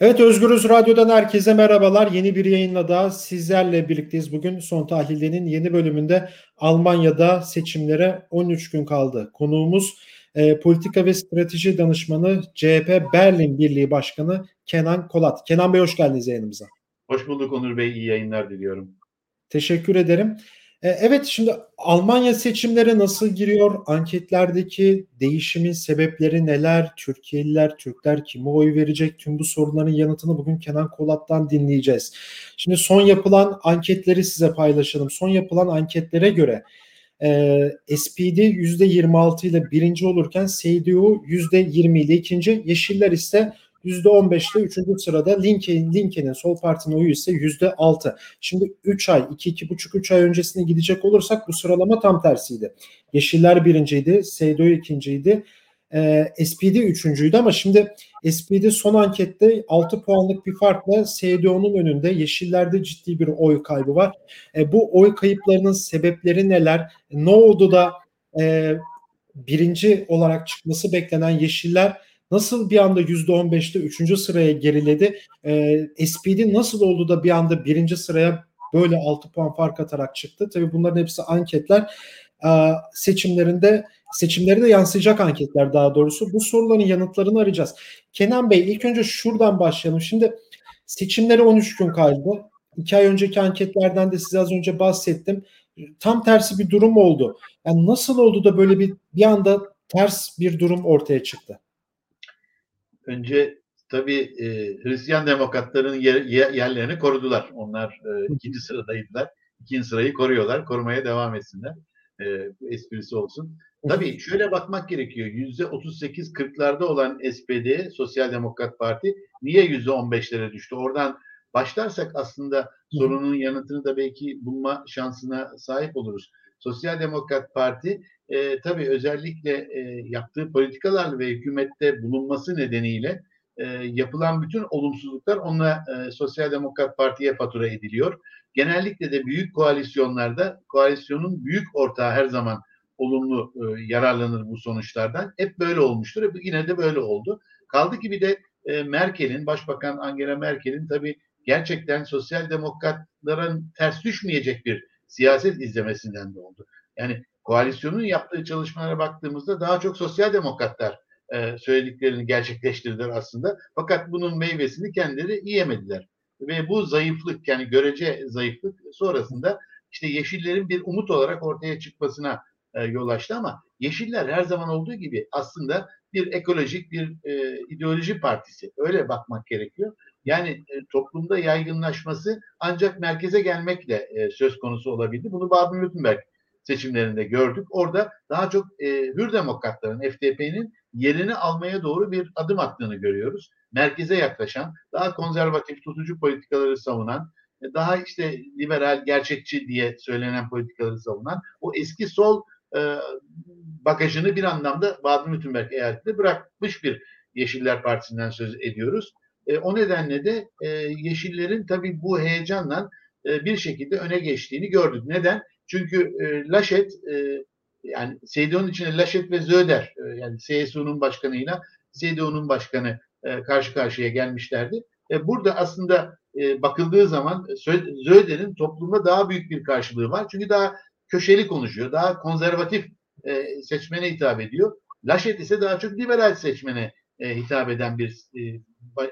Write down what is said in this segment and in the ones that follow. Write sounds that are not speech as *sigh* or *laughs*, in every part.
Evet Özgürüz Radyo'dan herkese merhabalar. Yeni bir yayınla da sizlerle birlikteyiz. Bugün Son Tahlil'in yeni bölümünde Almanya'da seçimlere 13 gün kaldı. Konuğumuz e, politika ve strateji danışmanı CHP Berlin Birliği Başkanı Kenan Kolat. Kenan Bey hoş geldiniz yayınımıza. Hoş bulduk Onur Bey. İyi yayınlar diliyorum. Teşekkür ederim. E, evet şimdi Almanya seçimlere nasıl giriyor? Anketlerdeki değişimin sebepleri neler? Türkiye'liler, Türkler kime oy verecek? Tüm bu soruların yanıtını bugün Kenan Kolat'tan dinleyeceğiz. Şimdi son yapılan anketleri size paylaşalım. Son yapılan anketlere göre e, SPD %26 ile birinci olurken CDU %20 ile ikinci, Yeşiller ise %15'te 3. sırada Lincoln, Lincoln'in sol partinin oyu ise %6. Şimdi 3 ay, 2-2,5-3 ay öncesine gidecek olursak bu sıralama tam tersiydi. Yeşiller birinciydi, CDU ikinciydi. Ee, SPD üçüncüydü ama şimdi SPD son ankette 6 puanlık bir farkla CDU'nun önünde. Yeşillerde ciddi bir oy kaybı var. E, bu oy kayıplarının sebepleri neler? Ne oldu da e, birinci olarak çıkması beklenen Yeşiller nasıl bir anda %15'te 3. sıraya geriledi? E, SPD nasıl oldu da bir anda birinci sıraya böyle 6 puan fark atarak çıktı? Tabii bunların hepsi anketler. E, seçimlerinde seçimlere de yansıyacak anketler daha doğrusu. Bu soruların yanıtlarını arayacağız. Kenan Bey ilk önce şuradan başlayalım. Şimdi seçimlere 13 gün kaldı. İki ay önceki anketlerden de size az önce bahsettim. Tam tersi bir durum oldu. Yani nasıl oldu da böyle bir bir anda ters bir durum ortaya çıktı? Önce tabii e, Hristiyan demokratların yer, yerlerini korudular. Onlar e, ikinci sıradaydılar. İkinci sırayı koruyorlar. Korumaya devam etsinler. E, esprisi olsun. Tabii şöyle bakmak gerekiyor. Yüzde 38-40'larda olan SPD, Sosyal Demokrat Parti niye yüzde 15'lere düştü? Oradan başlarsak aslında sorunun yanıtını da belki bulma şansına sahip oluruz. Sosyal Demokrat Parti e, tabii özellikle e, yaptığı politikalarla ve hükümette bulunması nedeniyle e, yapılan bütün olumsuzluklar onunla e, Sosyal Demokrat Parti'ye fatura ediliyor. Genellikle de büyük koalisyonlarda koalisyonun büyük ortağı her zaman olumlu e, yararlanır bu sonuçlardan. Hep böyle olmuştur. Yine de böyle oldu. Kaldı ki bir de e, Merkel'in, Başbakan Angela Merkel'in tabii gerçekten sosyal demokratların ters düşmeyecek bir siyaset izlemesinden de oldu. Yani koalisyonun yaptığı çalışmalara baktığımızda daha çok sosyal demokratlar e, söylediklerini gerçekleştirdiler aslında. Fakat bunun meyvesini kendileri yiyemediler. Ve bu zayıflık yani görece zayıflık sonrasında işte Yeşillerin bir umut olarak ortaya çıkmasına e, yol açtı ama Yeşiller her zaman olduğu gibi aslında bir ekolojik bir e, ideoloji partisi. Öyle bakmak gerekiyor. Yani e, toplumda yaygınlaşması ancak merkeze gelmekle e, söz konusu olabildi. Bunu Baden-Württemberg seçimlerinde gördük. Orada daha çok e, Hür Demokratların, FDP'nin yerini almaya doğru bir adım attığını görüyoruz. Merkeze yaklaşan, daha konservatif, tutucu politikaları savunan, e, daha işte liberal, gerçekçi diye söylenen politikaları savunan, o eski sol e, bagajını bir anlamda Baden-Württemberg eyaletinde bırakmış bir Yeşiller Partisi'nden söz ediyoruz. E, o nedenle de e, Yeşillerin tabii bu heyecanla e, bir şekilde öne geçtiğini gördük. Neden? Çünkü e, Laşet e, yani CDU'nun içinde Laşet ve Zöder e, yani CSU'nun başkanıyla CDU'nun başkanı e, karşı karşıya gelmişlerdi. E, burada aslında e, bakıldığı zaman Zöder'in toplumda daha büyük bir karşılığı var. Çünkü daha köşeli konuşuyor, daha konservatif e, seçmene hitap ediyor. Laşet ise daha çok liberal seçmene e, hitap eden bir e,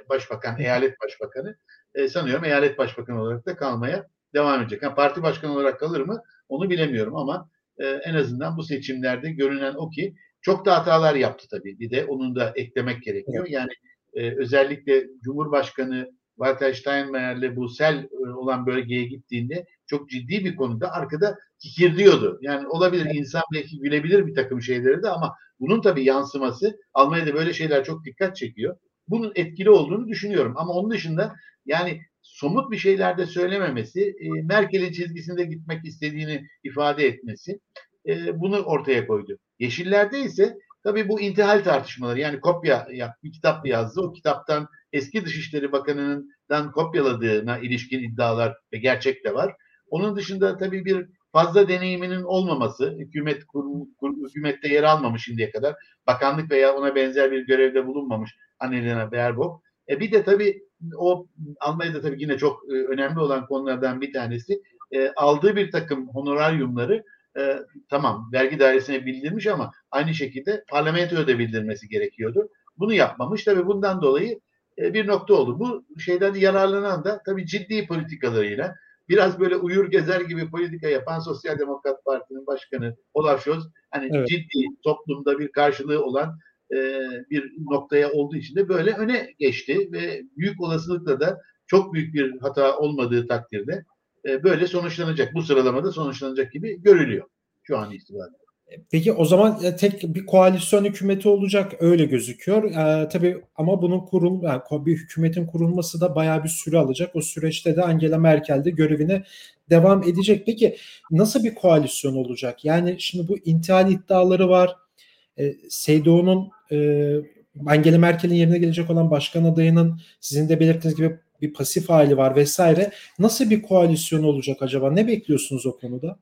başbakan, eyalet başbakanı. E, sanıyorum eyalet başbakanı olarak da kalmaya devam edecek. Yani parti başkanı olarak kalır mı onu bilemiyorum ama e, en azından bu seçimlerde görünen o ki çok da hatalar yaptı tabii. Bir de onun da eklemek gerekiyor. Yani e, özellikle Cumhurbaşkanı Walter Steinmeier'le bu sel e, olan bölgeye gittiğinde çok ciddi bir konuda arkada kikirdiyordu. Yani olabilir insan belki gülebilir bir takım şeyleri de ama bunun tabii yansıması Almanya'da böyle şeyler çok dikkat çekiyor. Bunun etkili olduğunu düşünüyorum. Ama onun dışında yani somut bir şeyler de söylememesi, e, Merkel'in çizgisinde gitmek istediğini ifade etmesi e, bunu ortaya koydu. Yeşillerde ise tabii bu intihal tartışmaları yani kopya bir kitap yazdı. O kitaptan eski Dışişleri Bakanı'ndan kopyaladığına ilişkin iddialar ve gerçek de var. Onun dışında tabii bir fazla deneyiminin olmaması, hükümet kur, kur, hükümette yer almamış şimdiye kadar, bakanlık veya ona benzer bir görevde bulunmamış Annalena Baerbock. E bir de tabii o Almanya'da tabii yine çok e, önemli olan konulardan bir tanesi e, aldığı bir takım honoraryumları e, tamam vergi dairesine bildirmiş ama aynı şekilde parlamentoya da bildirmesi gerekiyordu. Bunu yapmamış. Tabii bundan dolayı e, bir nokta oldu. Bu şeyden yararlanan da tabii ciddi politikalarıyla biraz böyle uyur gezer gibi politika yapan Sosyal Demokrat Parti'nin başkanı Olaf Scholz hani evet. ciddi toplumda bir karşılığı olan e, bir noktaya olduğu için de böyle öne geçti ve büyük olasılıkla da çok büyük bir hata olmadığı takdirde e, böyle sonuçlanacak. Bu sıralamada sonuçlanacak gibi görülüyor şu an itibariyle. Peki o zaman e, tek bir koalisyon hükümeti olacak öyle gözüküyor. Ee, tabii ama bunun kurul yani bir hükümetin kurulması da bayağı bir süre alacak. O süreçte de Angela Merkel de görevine devam edecek. Peki nasıl bir koalisyon olacak? Yani şimdi bu intihal iddiaları var. E, Seydoğu'nun e, Angela Merkel'in yerine gelecek olan başkan adayının sizin de belirttiğiniz gibi bir pasif hali var vesaire. Nasıl bir koalisyon olacak acaba? Ne bekliyorsunuz o konuda?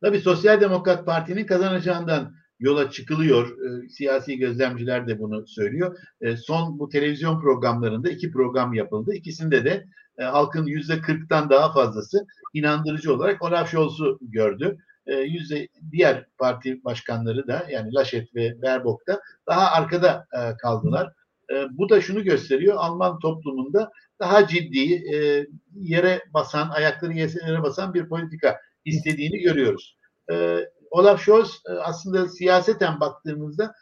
Tabii Sosyal Demokrat Parti'nin kazanacağından yola çıkılıyor. E, siyasi gözlemciler de bunu söylüyor. E, son bu televizyon programlarında iki program yapıldı. İkisinde de e, halkın yüzde kırktan daha fazlası inandırıcı olarak Olaf Scholz'u gördü. E, yüzde diğer parti başkanları da yani Laschet ve Baerbock da daha arkada e, kaldılar. E, bu da şunu gösteriyor. Alman toplumunda daha ciddi yere basan, ayakları yere basan bir politika istediğini görüyoruz. Olaf Scholz aslında siyaseten baktığımızda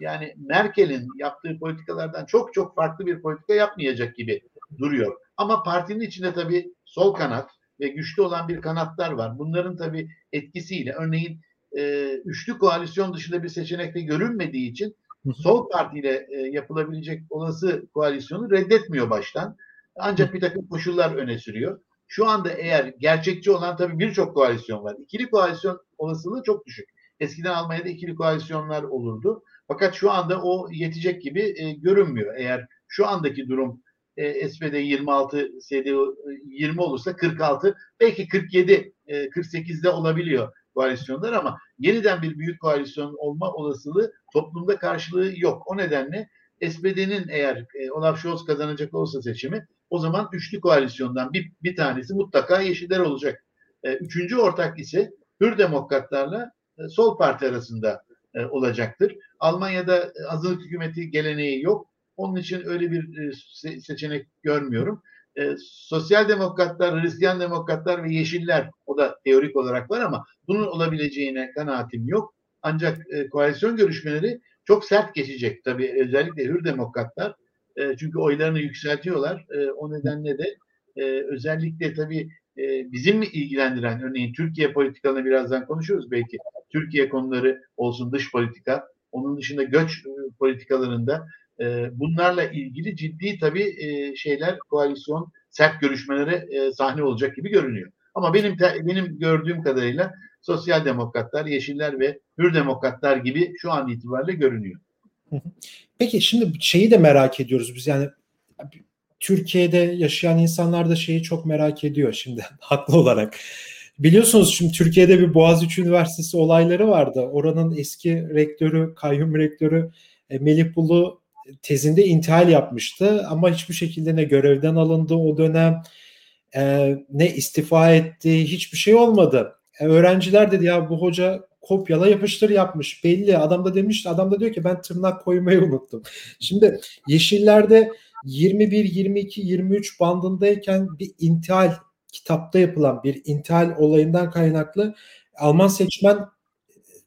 yani Merkel'in yaptığı politikalardan çok çok farklı bir politika yapmayacak gibi duruyor. Ama partinin içinde tabii sol kanat ve güçlü olan bir kanatlar var. Bunların tabii etkisiyle örneğin e, üçlü koalisyon dışında bir seçenek de görünmediği için sol partiyle e, yapılabilecek olası koalisyonu reddetmiyor baştan. Ancak bir takım koşullar öne sürüyor. Şu anda eğer gerçekçi olan tabii birçok koalisyon var. İkili koalisyon olasılığı çok düşük. Eskiden Almanya'da ikili koalisyonlar olurdu. Fakat şu anda o yetecek gibi e, görünmüyor. Eğer şu andaki durum e, SPD 26, CDU 20 olursa 46, belki 47, e, 48'de olabiliyor koalisyonlar ama yeniden bir büyük koalisyon olma olasılığı toplumda karşılığı yok. O nedenle SPD'nin eğer e, Olaf Scholz kazanacak olsa seçimi o zaman üçlü koalisyondan bir, bir tanesi mutlaka Yeşiller olacak. E, üçüncü ortak ise Hür Demokratlarla e, Sol Parti arasında e, olacaktır. Almanya'da e, azınlık hükümeti geleneği yok. Onun için öyle bir e, seçenek görmüyorum. E, Sosyal Demokratlar, Hristiyan Demokratlar ve Yeşiller o da teorik olarak var ama bunun olabileceğine kanaatim yok. Ancak e, koalisyon görüşmeleri çok sert geçecek. Tabii özellikle Hür Demokratlar çünkü oylarını yükseltiyorlar. O nedenle de özellikle tabii bizim ilgilendiren örneğin Türkiye politikalarını birazdan konuşuyoruz belki. Türkiye konuları olsun dış politika. Onun dışında göç politikalarında e, bunlarla ilgili ciddi tabii e, şeyler koalisyon sert görüşmelere e, sahne olacak gibi görünüyor. Ama benim benim gördüğüm kadarıyla sosyal demokratlar, yeşiller ve hür demokratlar gibi şu an itibariyle görünüyor. Peki şimdi şeyi de merak ediyoruz biz yani Türkiye'de yaşayan insanlar da şeyi çok merak ediyor şimdi *laughs* haklı olarak. Biliyorsunuz şimdi Türkiye'de bir Boğaziçi Üniversitesi olayları vardı. Oranın eski rektörü, kayyum rektörü e, Melih Bulu tezinde intihal yapmıştı ama hiçbir şekilde ne görevden alındı o dönem e, ne istifa etti hiçbir şey olmadı. E, öğrenciler dedi ya bu hoca kopyala yapıştır yapmış belli adam da demiş adam da diyor ki ben tırnak koymayı unuttum. Şimdi yeşillerde 21, 22, 23 bandındayken bir intihal kitapta yapılan bir intihal olayından kaynaklı Alman seçmen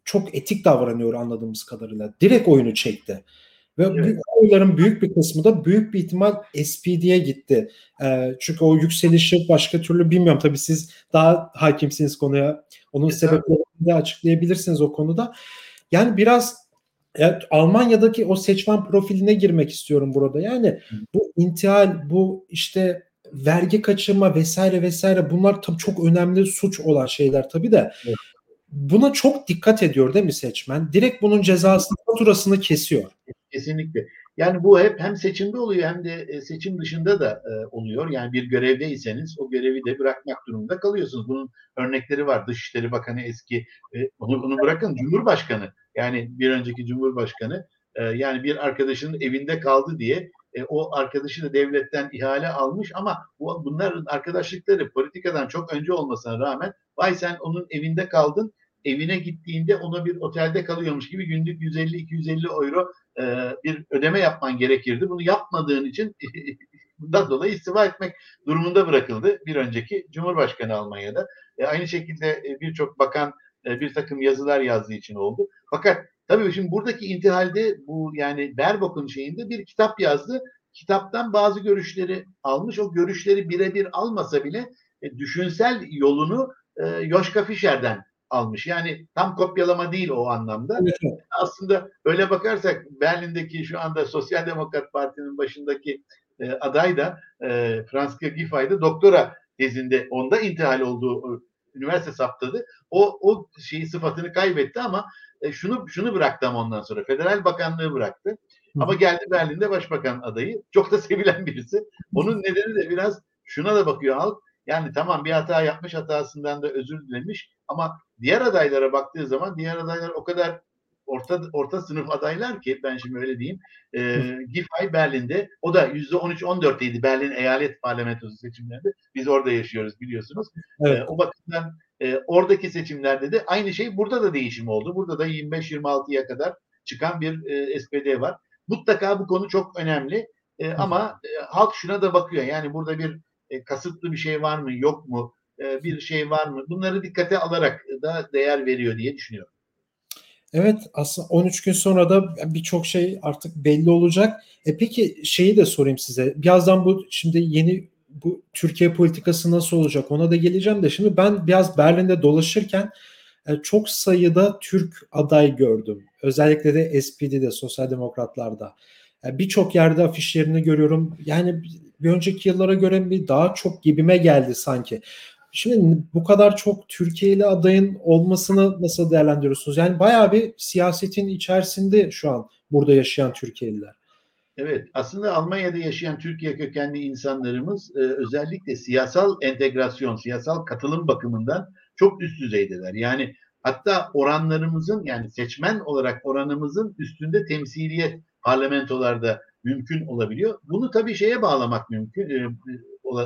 çok etik davranıyor anladığımız kadarıyla. Direkt oyunu çekti. Ve evet. oyların büyük bir kısmı da büyük bir ihtimal SPD'ye gitti. E, çünkü o yükselişi başka türlü bilmiyorum. Tabii siz daha hakimsiniz konuya. Onun evet. sebeplerini de açıklayabilirsiniz o konuda. Yani biraz evet, Almanya'daki o seçmen profiline girmek istiyorum burada. Yani bu intihal, bu işte vergi kaçırma vesaire vesaire bunlar tabii çok önemli suç olan şeyler tabii de. Evet. Buna çok dikkat ediyor değil mi seçmen? Direkt bunun cezasını, faturasını kesiyor. Kesinlikle. Yani bu hep hem seçimde oluyor hem de e, seçim dışında da e, oluyor. Yani bir görevdeyseniz o görevi de bırakmak durumunda kalıyorsunuz. Bunun örnekleri var. Dışişleri Bakanı eski, e, onu, onu bırakın Cumhurbaşkanı. Yani bir önceki Cumhurbaşkanı yani bir arkadaşının evinde kaldı diye e, o arkadaşı da devletten ihale almış ama bu, bunların arkadaşlıkları politikadan çok önce olmasına rağmen vay sen onun evinde kaldın evine gittiğinde ona bir otelde kalıyormuş gibi günlük 150-250 euro e, bir ödeme yapman gerekirdi. Bunu yapmadığın için *laughs* bundan dolayı istifa etmek durumunda bırakıldı bir önceki Cumhurbaşkanı Almanya'da. E, aynı şekilde e, birçok bakan e, bir takım yazılar yazdığı için oldu. Fakat tabii şimdi buradaki intihalde bu yani Berbok'un şeyinde bir kitap yazdı. Kitaptan bazı görüşleri almış. O görüşleri birebir almasa bile e, düşünsel yolunu e, Yoşka Fischer'den almış. Yani tam kopyalama değil o anlamda. Evet. Aslında öyle bakarsak Berlin'deki şu anda Sosyal Demokrat Parti'nin başındaki e, aday da e, Franska Giffey de doktora tezinde onda intihal olduğu e, üniversite saptadı. O o şeyi sıfatını kaybetti ama e, şunu şunu bıraktı ama ondan sonra Federal Bakanlığı bıraktı. Hı. Ama geldi Berlin'de başbakan adayı. Çok da *laughs* sevilen birisi. Onun nedeni de biraz şuna da bakıyor halk. Yani tamam bir hata yapmış hatasından da özür dilemiş ama diğer adaylara baktığı zaman diğer adaylar o kadar orta orta sınıf adaylar ki ben şimdi öyle diyeyim. E, Giffey Berlin'de o da yüzde 13-14'teydi Berlin eyalet parlamentosu seçimlerinde. Biz orada yaşıyoruz biliyorsunuz. Evet. E, o bakımdan e, oradaki seçimlerde de aynı şey burada da değişim oldu. Burada da 25-26'ya kadar çıkan bir e, SPD var. Mutlaka bu konu çok önemli. E, ama e, halk şuna da bakıyor. Yani burada bir e, kasıtlı bir şey var mı yok mu e, bir şey var mı bunları dikkate alarak da değer veriyor diye düşünüyorum. Evet aslında 13 gün sonra da birçok şey artık belli olacak. E peki şeyi de sorayım size. Birazdan bu şimdi yeni bu Türkiye politikası nasıl olacak ona da geleceğim de şimdi ben biraz Berlin'de dolaşırken e, çok sayıda Türk aday gördüm. Özellikle de SPD'de, Sosyal Demokratlar'da. E, birçok yerde afişlerini görüyorum. Yani bir önceki yıllara göre bir daha çok gibime geldi sanki. Şimdi bu kadar çok Türkiye'li adayın olmasını nasıl değerlendiriyorsunuz? Yani bayağı bir siyasetin içerisinde şu an burada yaşayan Türkiye'liler. Evet, aslında Almanya'da yaşayan Türkiye kökenli insanlarımız e, özellikle siyasal entegrasyon, siyasal katılım bakımından çok üst düzeydeler. Yani hatta oranlarımızın yani seçmen olarak oranımızın üstünde temsiliyet parlamentolarda mümkün olabiliyor. Bunu tabii şeye bağlamak mümkün, e,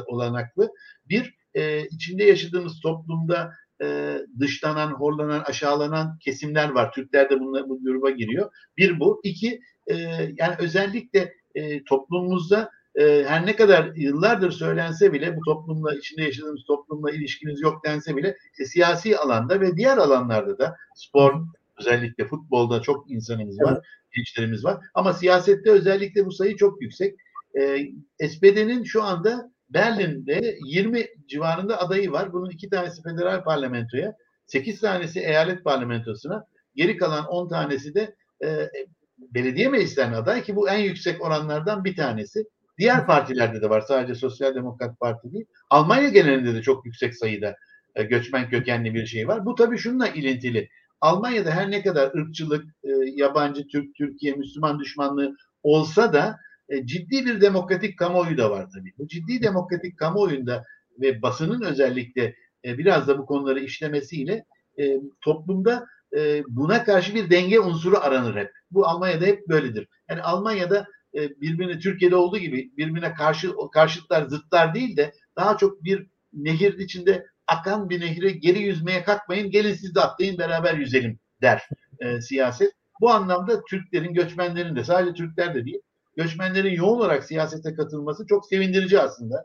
olanaklı. Bir, e, içinde yaşadığımız toplumda e, dışlanan, horlanan, aşağılanan kesimler var. Türkler de bunlar, bu gruba giriyor. Bir bu. İki, e, yani özellikle e, toplumumuzda e, her ne kadar yıllardır söylense bile bu toplumla, içinde yaşadığımız toplumla ilişkiniz yok dense bile e, siyasi alanda ve diğer alanlarda da spor, özellikle futbolda çok insanımız var, evet. gençlerimiz var. Ama siyasette özellikle bu sayı çok yüksek. E, SPD'nin şu anda Berlin'de 20 civarında adayı var. Bunun iki tanesi federal parlamentoya, 8 tanesi eyalet parlamentosuna, geri kalan 10 tanesi de e, belediye meclislerine aday ki bu en yüksek oranlardan bir tanesi. Diğer partilerde de var. Sadece Sosyal Demokrat Parti değil. Almanya genelinde de çok yüksek sayıda e, göçmen kökenli bir şey var. Bu tabii şununla ilintili. Almanya'da her ne kadar ırkçılık, e, yabancı Türk, Türkiye, Müslüman düşmanlığı olsa da e, ciddi bir demokratik kamuoyu da var tabii. Bu ciddi demokratik kamuoyunda ve basının özellikle e, biraz da bu konuları işlemesiyle toplumda buna karşı bir denge unsuru aranır hep. Bu Almanya'da hep böyledir. Yani Almanya'da birbirine Türkiye'de olduğu gibi birbirine karşı karşıtlar, zıtlar değil de daha çok bir nehir içinde akan bir nehre geri yüzmeye kalkmayın, gelin siz de atlayın beraber yüzelim der e, siyaset. Bu anlamda Türklerin, göçmenlerin de sadece Türkler de değil, göçmenlerin yoğun olarak siyasete katılması çok sevindirici aslında.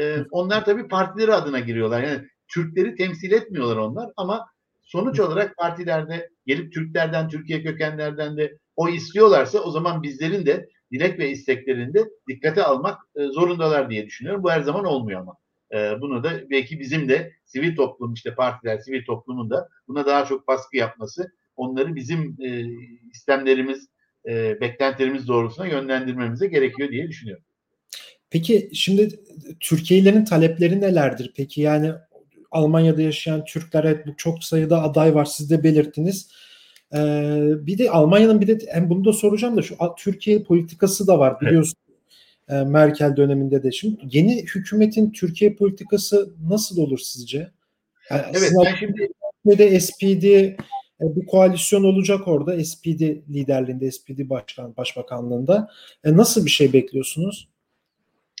E, onlar tabii partileri adına giriyorlar. Yani Türkleri temsil etmiyorlar onlar ama sonuç olarak partilerde gelip Türklerden, Türkiye kökenlerden de o istiyorlarsa o zaman bizlerin de dilek ve isteklerinde dikkate almak e, zorundalar diye düşünüyorum. Bu her zaman olmuyor ama. E, bunu da belki bizim de sivil toplum işte partiler, sivil toplumun da buna daha çok baskı yapması, onları bizim e, istemlerimiz, e, beklentilerimiz doğrultusuna yönlendirmemize gerekiyor diye düşünüyorum. Peki şimdi Türkiye'lilerin talepleri nelerdir? Peki yani Almanya'da yaşayan Türklere bu çok sayıda aday var siz de belirttiniz. Ee, bir de Almanya'nın bir de hem bunu da soracağım da şu Türkiye politikası da var biliyorsunuz. Evet. Merkel döneminde de şimdi yeni hükümetin Türkiye politikası nasıl olur sizce? Yani evet ben şimdi de SPD E, bir koalisyon olacak orada SPD liderliğinde, SPD başkan başbakanlığında. E, nasıl bir şey bekliyorsunuz?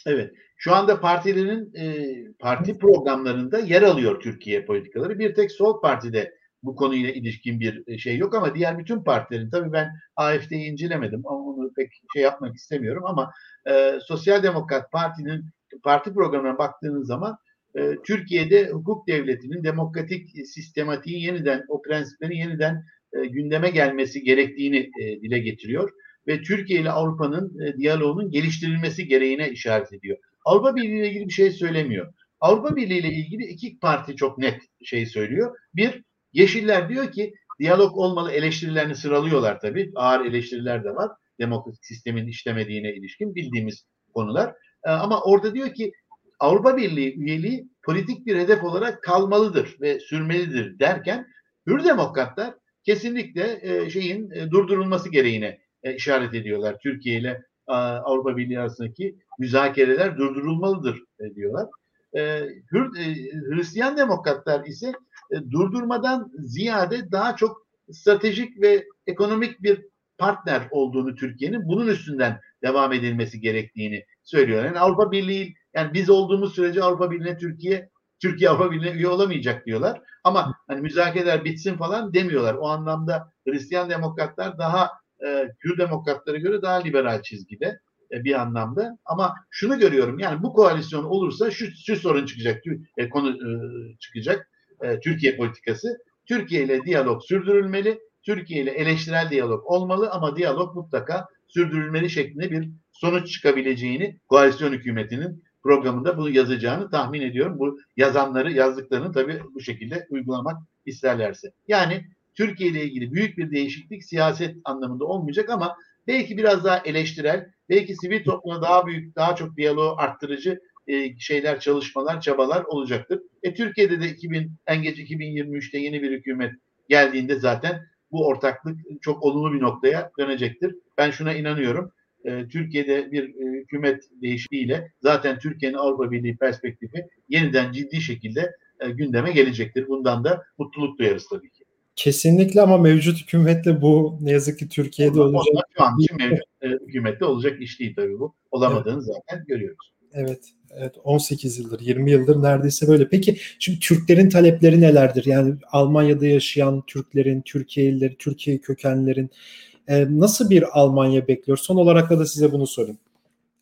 Evet. Şu anda partilerin e, parti programlarında yer alıyor Türkiye politikaları. Bir tek Sol Parti'de bu konuyla ilişkin bir e, şey yok ama diğer bütün partilerin tabii ben AFD'yi incelemedim ama onu pek şey yapmak istemiyorum ama e, Sosyal Demokrat Parti'nin parti programına baktığınız zaman e, Türkiye'de hukuk devletinin demokratik sistematiği yeniden o prensiplerin yeniden e, gündeme gelmesi gerektiğini e, dile getiriyor ve Türkiye ile Avrupa'nın e, diyaloğunun geliştirilmesi gereğine işaret ediyor. Avrupa Birliği ile ilgili bir şey söylemiyor. Avrupa Birliği ile ilgili iki parti çok net şey söylüyor. Bir, Yeşiller diyor ki diyalog olmalı eleştirilerini sıralıyorlar tabii. Ağır eleştiriler de var. Demokratik sistemin işlemediğine ilişkin bildiğimiz konular. Ee, ama orada diyor ki Avrupa Birliği üyeliği politik bir hedef olarak kalmalıdır ve sürmelidir derken Hür Demokratlar kesinlikle e, şeyin e, durdurulması gereğine e, işaret ediyorlar. Türkiye ile Avrupa Birliği arasındaki müzakereler durdurulmalıdır diyorlar. Hür, Hristiyan Demokratlar ise durdurmadan ziyade daha çok stratejik ve ekonomik bir partner olduğunu Türkiye'nin bunun üstünden devam edilmesi gerektiğini söylüyor. Yani Avrupa Birliği yani biz olduğumuz sürece Avrupa Birliği'ne Türkiye Türkiye Avrupa Birliği'ne üye olamayacak diyorlar. Ama hani müzakereler bitsin falan demiyorlar. O anlamda Hristiyan demokratlar daha e, Kürt demokratlara göre daha liberal çizgide e, bir anlamda. Ama şunu görüyorum yani bu koalisyon olursa şu, şu sorun çıkacak, e, konu e, çıkacak. E, Türkiye politikası. Türkiye ile diyalog sürdürülmeli. Türkiye ile eleştirel diyalog olmalı ama diyalog mutlaka sürdürülmeli şeklinde bir sonuç çıkabileceğini koalisyon hükümetinin programında bunu yazacağını tahmin ediyorum. Bu yazanları yazdıklarını tabii bu şekilde uygulamak isterlerse. Yani Türkiye ile ilgili büyük bir değişiklik siyaset anlamında olmayacak ama belki biraz daha eleştirel, belki sivil topluma daha büyük, daha çok diyaloğu arttırıcı e, şeyler, çalışmalar, çabalar olacaktır. E, Türkiye'de de 2000, en geç 2023'te yeni bir hükümet geldiğinde zaten bu ortaklık çok olumlu bir noktaya dönecektir. Ben şuna inanıyorum. E, Türkiye'de bir e, hükümet değişikliğiyle zaten Türkiye'nin Avrupa Birliği perspektifi yeniden ciddi şekilde e, gündeme gelecektir. Bundan da mutluluk duyarız tabii ki. Kesinlikle ama mevcut hükümetle bu ne yazık ki Türkiye'de olacak. Şu an için mevcut e, hükümette olacak iş değil tabii bu. Olamadığını evet. zaten görüyoruz. Evet. Evet 18 yıldır, 20 yıldır neredeyse böyle. Peki şimdi Türklerin talepleri nelerdir? Yani Almanya'da yaşayan Türklerin, Türkiye'lileri, Türkiye kökenlerin e, nasıl bir Almanya bekliyor? Son olarak da size bunu sorayım.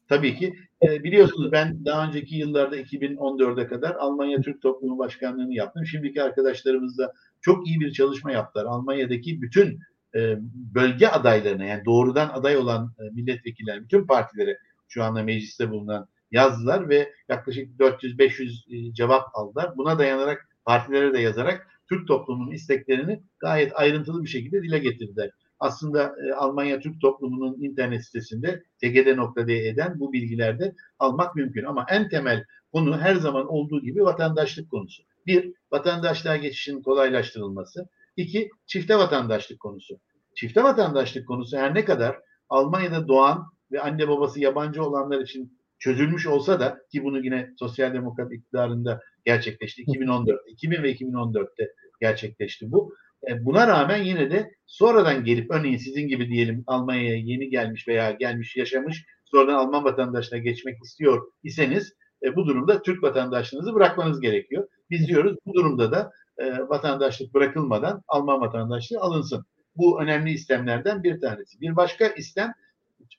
Tabii ki. E, biliyorsunuz ben daha önceki yıllarda 2014'e kadar Almanya Türk Toplumu Başkanlığı'nı yaptım. Şimdiki arkadaşlarımız da çok iyi bir çalışma yaptılar. Almanya'daki bütün e, bölge adaylarına yani doğrudan aday olan e, milletvekiller, bütün partilere şu anda mecliste bulunan yazdılar ve yaklaşık 400-500 e, cevap aldılar. Buna dayanarak partilere de yazarak Türk toplumunun isteklerini gayet ayrıntılı bir şekilde dile getirdiler. Aslında e, Almanya Türk toplumunun internet sitesinde tgd.de'den bu bilgilerde almak mümkün. Ama en temel konu her zaman olduğu gibi vatandaşlık konusu. Bir, vatandaşlığa geçişin kolaylaştırılması. İki, çifte vatandaşlık konusu. Çifte vatandaşlık konusu her ne kadar Almanya'da doğan ve anne babası yabancı olanlar için çözülmüş olsa da ki bunu yine sosyal demokrat iktidarında gerçekleşti. 2014, 2000 ve 2014'te gerçekleşti bu. E, buna rağmen yine de sonradan gelip örneğin sizin gibi diyelim Almanya'ya yeni gelmiş veya gelmiş yaşamış sonradan Alman vatandaşına geçmek istiyor iseniz e, bu durumda Türk vatandaşlığınızı bırakmanız gerekiyor. Biz diyoruz bu durumda da e, vatandaşlık bırakılmadan Alman vatandaşlığı alınsın. Bu önemli istemlerden bir tanesi. Bir başka istem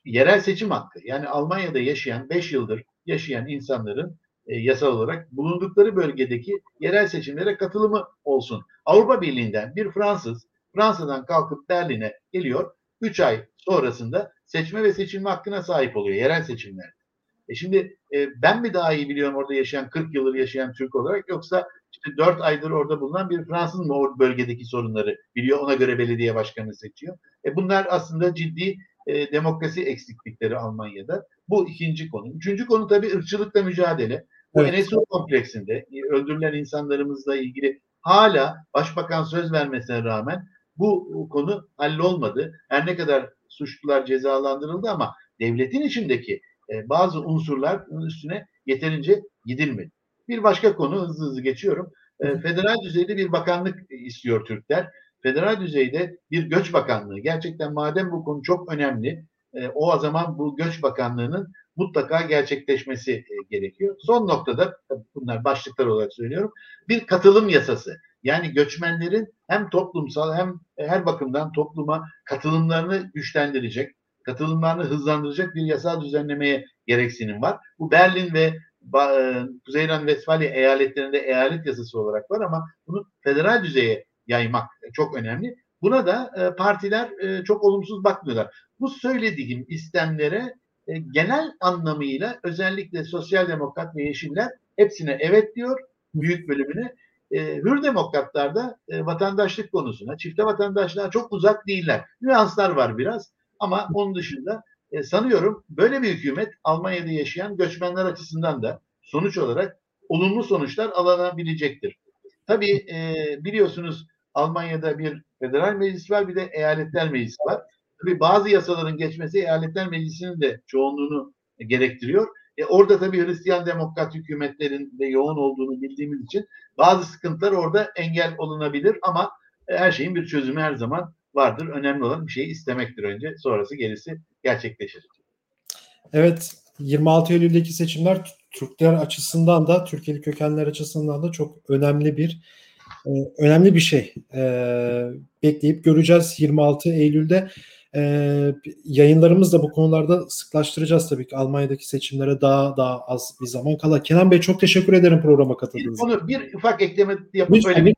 yerel seçim hakkı. Yani Almanya'da yaşayan 5 yıldır yaşayan insanların e, yasal olarak bulundukları bölgedeki yerel seçimlere katılımı olsun. Avrupa Birliği'nden bir Fransız Fransa'dan kalkıp Berlin'e geliyor. 3 ay sonrasında seçme ve seçilme hakkına sahip oluyor yerel seçimlerde. E şimdi e, ben mi daha iyi biliyorum orada yaşayan 40 yıldır yaşayan Türk olarak yoksa işte 4 aydır orada bulunan bir Fransız mı bölgedeki sorunları biliyor ona göre belediye başkanı seçiyor. E bunlar aslında ciddi e, demokrasi eksiklikleri Almanya'da. Bu ikinci konu. Üçüncü konu tabii ırkçılıkla mücadele. Bu evet. NSO kompleksinde e, öldürülen insanlarımızla ilgili hala başbakan söz vermesine rağmen bu konu hallolmadı. Her ne kadar suçlular cezalandırıldı ama devletin içindeki e, bazı unsurlar üstüne yeterince gidilmedi. Bir başka konu hızlı hızlı geçiyorum. E, federal düzeyde bir bakanlık istiyor Türkler. Federal düzeyde bir göç bakanlığı gerçekten madem bu konu çok önemli e, o zaman bu göç bakanlığının mutlaka gerçekleşmesi e, gerekiyor. Son noktada bunlar başlıklar olarak söylüyorum. Bir katılım yasası. Yani göçmenlerin hem toplumsal hem her bakımdan topluma katılımlarını güçlendirecek, katılımlarını hızlandıracak bir yasal düzenlemeye gereksinim var. Bu Berlin ve e, Kuzey Ren-Vesfalya eyaletlerinde eyalet yasası olarak var ama bunu federal düzeye yaymak çok önemli. Buna da e, partiler e, çok olumsuz bakmıyorlar. Bu söylediğim istemlere e, genel anlamıyla özellikle sosyal demokrat ve yeşiller hepsine evet diyor büyük bölümüne. E, hür demokratlar da e, vatandaşlık konusuna, çifte vatandaşlığa çok uzak değiller. Nüanslar var biraz ama onun dışında e, sanıyorum böyle bir hükümet Almanya'da yaşayan göçmenler açısından da sonuç olarak olumlu sonuçlar alınabilecektir. Tabii e, biliyorsunuz Almanya'da bir federal meclis var bir de eyaletler meclisi var. Tabii bazı yasaların geçmesi eyaletler meclisinin de çoğunluğunu gerektiriyor. E orada tabii Hristiyan demokrat hükümetlerin de yoğun olduğunu bildiğimiz için bazı sıkıntılar orada engel olunabilir ama e, her şeyin bir çözümü her zaman vardır. Önemli olan bir şeyi istemektir önce. Sonrası gerisi gerçekleşir. Evet 26 Eylül'deki seçimler Türkler açısından da Türkiye'li kökenler açısından da çok önemli bir e, önemli bir şey. E, bekleyip göreceğiz 26 Eylül'de. E, yayınlarımız da bu konularda sıklaştıracağız tabii ki Almanya'daki seçimlere daha daha az bir zaman kala. Kenan Bey çok teşekkür ederim programa katıldığınız için. Bir, bir ufak ekleme yapıp öyle bir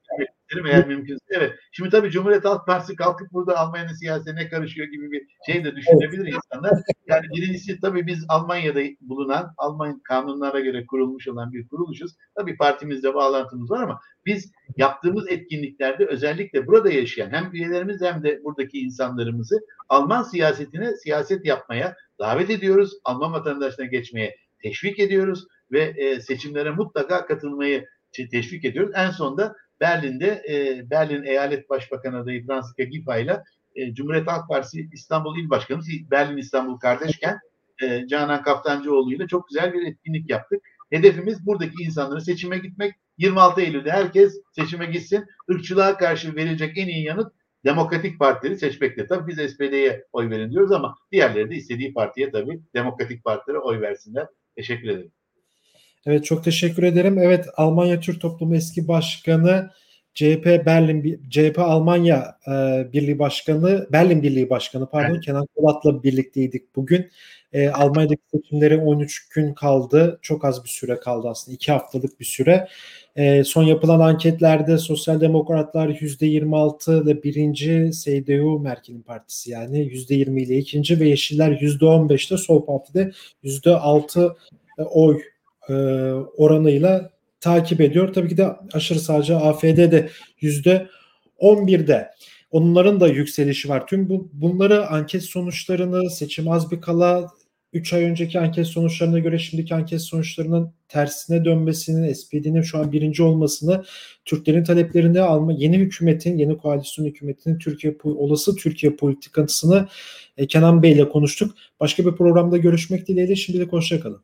isterim eğer mümkünse. Evet. Şimdi tabii Cumhuriyet Halk Partisi kalkıp burada Almanya'nın siyasetine karışıyor gibi bir şey de düşünebilir evet. insanlar. Yani birincisi tabii biz Almanya'da bulunan, Alman kanunlara göre kurulmuş olan bir kuruluşuz. Tabii partimizle bağlantımız var ama biz yaptığımız etkinliklerde özellikle burada yaşayan hem üyelerimiz hem de buradaki insanlarımızı Alman siyasetine siyaset yapmaya davet ediyoruz. Alman vatandaşına geçmeye teşvik ediyoruz ve e, seçimlere mutlaka katılmayı teşvik ediyoruz. En sonda Berlin'de e, Berlin Eyalet Başbakanı adayı Franziska Giffey ile e, Cumhuriyet Halk Partisi İstanbul İl Başkanı Berlin İstanbul kardeşken e, Canan Kaftancıoğlu ile çok güzel bir etkinlik yaptık. Hedefimiz buradaki insanların seçime gitmek. 26 Eylül'de herkes seçime gitsin. Irkçılığa karşı verilecek en iyi yanıt demokratik partileri seçmekte. Tabii biz SPD'ye oy verin diyoruz ama diğerleri de istediği partiye tabii demokratik partilere oy versinler. Teşekkür ederim. Evet çok teşekkür ederim. Evet Almanya Türk Toplumu eski başkanı CHP Berlin CHP Almanya e, Birliği Başkanı Berlin Birliği Başkanı pardon evet. Kenan Polat'la birlikteydik bugün. E, Almanya'daki seçimlere 13 gün kaldı. Çok az bir süre kaldı aslında. 2 haftalık bir süre. E, son yapılan anketlerde Sosyal Demokratlar %26 ile birinci, CDU Merkel'in partisi yani %20 ile ikinci ve Yeşiller %15'te Sol Parti'de %6 e, oy e, oranıyla takip ediyor. Tabii ki de aşırı sağcı AFD'de yüzde 11'de. Onların da yükselişi var. Tüm bu, bunları anket sonuçlarını seçim az bir kala 3 ay önceki anket sonuçlarına göre şimdiki anket sonuçlarının tersine dönmesini, SPD'nin şu an birinci olmasını, Türklerin taleplerini alma, yeni hükümetin, yeni koalisyon hükümetinin Türkiye olası Türkiye politikasını e, Kenan Bey ile konuştuk. Başka bir programda görüşmek dileğiyle şimdilik hoşçakalın.